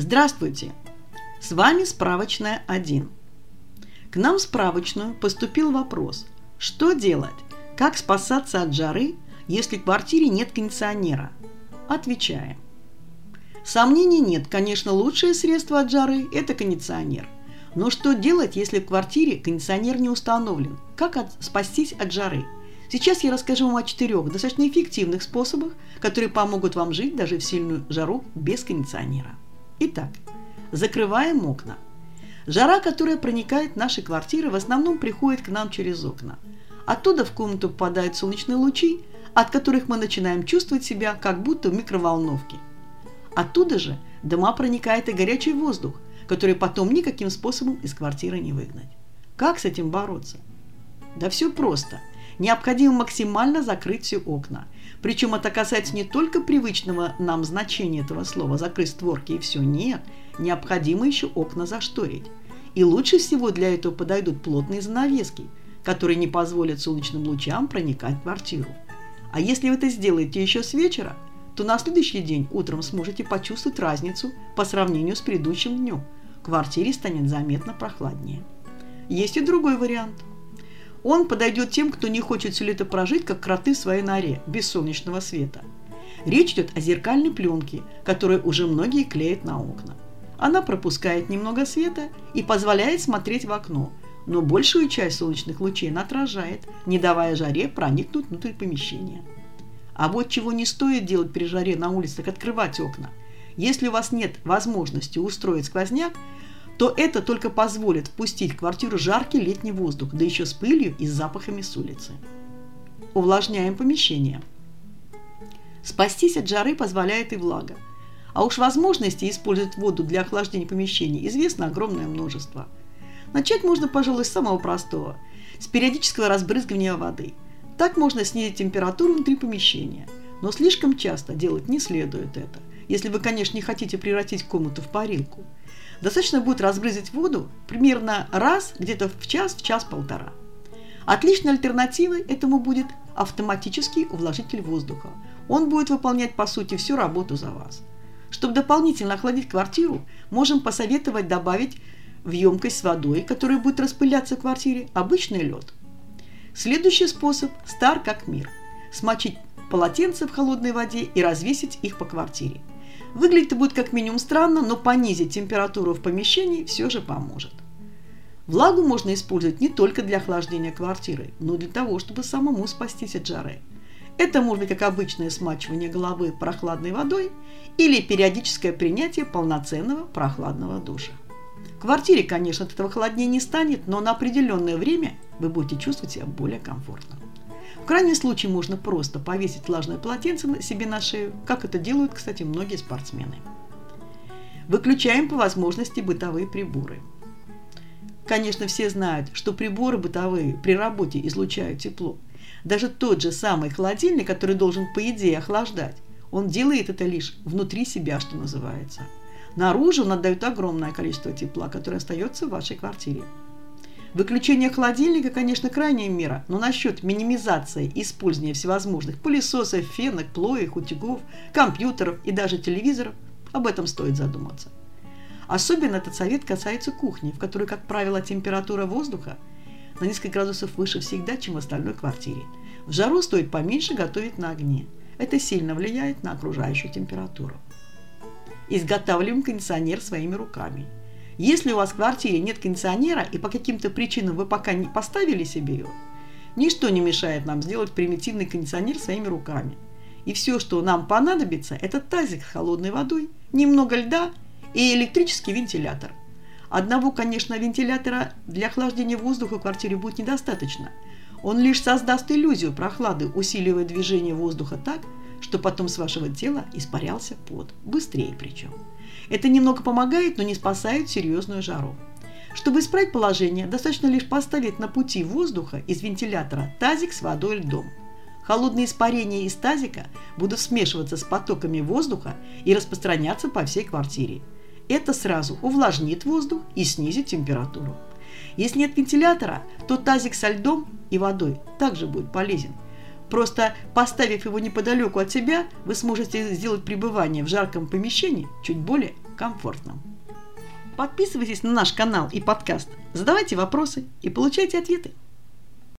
Здравствуйте! С вами справочная 1. К нам в справочную поступил вопрос, что делать, как спасаться от жары, если в квартире нет кондиционера? Отвечаем. Сомнений нет, конечно, лучшее средство от жары – это кондиционер. Но что делать, если в квартире кондиционер не установлен? Как от, спастись от жары? Сейчас я расскажу вам о четырех достаточно эффективных способах, которые помогут вам жить даже в сильную жару без кондиционера. Итак, закрываем окна. Жара, которая проникает в наши квартиры, в основном приходит к нам через окна. Оттуда в комнату попадают солнечные лучи, от которых мы начинаем чувствовать себя как будто в микроволновке. Оттуда же дома проникает и горячий воздух, который потом никаким способом из квартиры не выгнать. Как с этим бороться? Да все просто. Необходимо максимально закрыть все окна – причем это касается не только привычного нам значения этого слова «закрыть створки» и все. Нет, необходимо еще окна зашторить. И лучше всего для этого подойдут плотные занавески, которые не позволят солнечным лучам проникать в квартиру. А если вы это сделаете еще с вечера, то на следующий день утром сможете почувствовать разницу по сравнению с предыдущим днем. В квартире станет заметно прохладнее. Есть и другой вариант – он подойдет тем, кто не хочет все лето прожить, как кроты в своей норе, без солнечного света. Речь идет о зеркальной пленке, которую уже многие клеят на окна. Она пропускает немного света и позволяет смотреть в окно, но большую часть солнечных лучей она отражает, не давая жаре проникнуть внутрь помещения. А вот чего не стоит делать при жаре на улицах – открывать окна. Если у вас нет возможности устроить сквозняк, то это только позволит впустить в квартиру жаркий летний воздух, да еще с пылью и с запахами с улицы. Увлажняем помещение. Спастись от жары позволяет и влага. А уж возможностей использовать воду для охлаждения помещений известно огромное множество. Начать можно, пожалуй, с самого простого – с периодического разбрызгивания воды. Так можно снизить температуру внутри помещения. Но слишком часто делать не следует это, если вы, конечно, не хотите превратить комнату в парилку – Достаточно будет разбрызгать воду примерно раз где-то в час, в час-полтора. Отличной альтернативой этому будет автоматический увлажнитель воздуха. Он будет выполнять по сути всю работу за вас. Чтобы дополнительно охладить квартиру, можем посоветовать добавить в емкость с водой, которая будет распыляться в квартире, обычный лед. Следующий способ – стар как мир. Смочить полотенце в холодной воде и развесить их по квартире. Выглядит будет как минимум странно, но понизить температуру в помещении все же поможет. Влагу можно использовать не только для охлаждения квартиры, но и для того, чтобы самому спастись от жары. Это может быть как обычное смачивание головы прохладной водой или периодическое принятие полноценного прохладного душа. В квартире, конечно, от этого холоднее не станет, но на определенное время вы будете чувствовать себя более комфортно. В крайнем случае можно просто повесить влажное полотенце себе на шею, как это делают, кстати, многие спортсмены. Выключаем по возможности бытовые приборы. Конечно, все знают, что приборы бытовые при работе излучают тепло. Даже тот же самый холодильник, который должен, по идее, охлаждать, он делает это лишь внутри себя, что называется. Наружу он отдает огромное количество тепла, которое остается в вашей квартире. Выключение холодильника, конечно, крайняя мера, но насчет минимизации использования всевозможных пылесосов, фенок, плоек, утюгов, компьютеров и даже телевизоров, об этом стоит задуматься. Особенно этот совет касается кухни, в которой, как правило, температура воздуха на несколько градусов выше всегда, чем в остальной квартире. В жару стоит поменьше готовить на огне. Это сильно влияет на окружающую температуру. Изготавливаем кондиционер своими руками – если у вас в квартире нет кондиционера и по каким-то причинам вы пока не поставили себе его, ничто не мешает нам сделать примитивный кондиционер своими руками. И все, что нам понадобится, это тазик с холодной водой, немного льда и электрический вентилятор. Одного, конечно, вентилятора для охлаждения воздуха в квартире будет недостаточно. Он лишь создаст иллюзию прохлады, усиливая движение воздуха так, что потом с вашего тела испарялся пот. Быстрее причем. Это немного помогает, но не спасает серьезную жару. Чтобы исправить положение, достаточно лишь поставить на пути воздуха из вентилятора тазик с водой и льдом. Холодные испарения из тазика будут смешиваться с потоками воздуха и распространяться по всей квартире. Это сразу увлажнит воздух и снизит температуру. Если нет вентилятора, то тазик со льдом и водой также будет полезен. Просто поставив его неподалеку от себя, вы сможете сделать пребывание в жарком помещении чуть более комфортным. Подписывайтесь на наш канал и подкаст, задавайте вопросы и получайте ответы.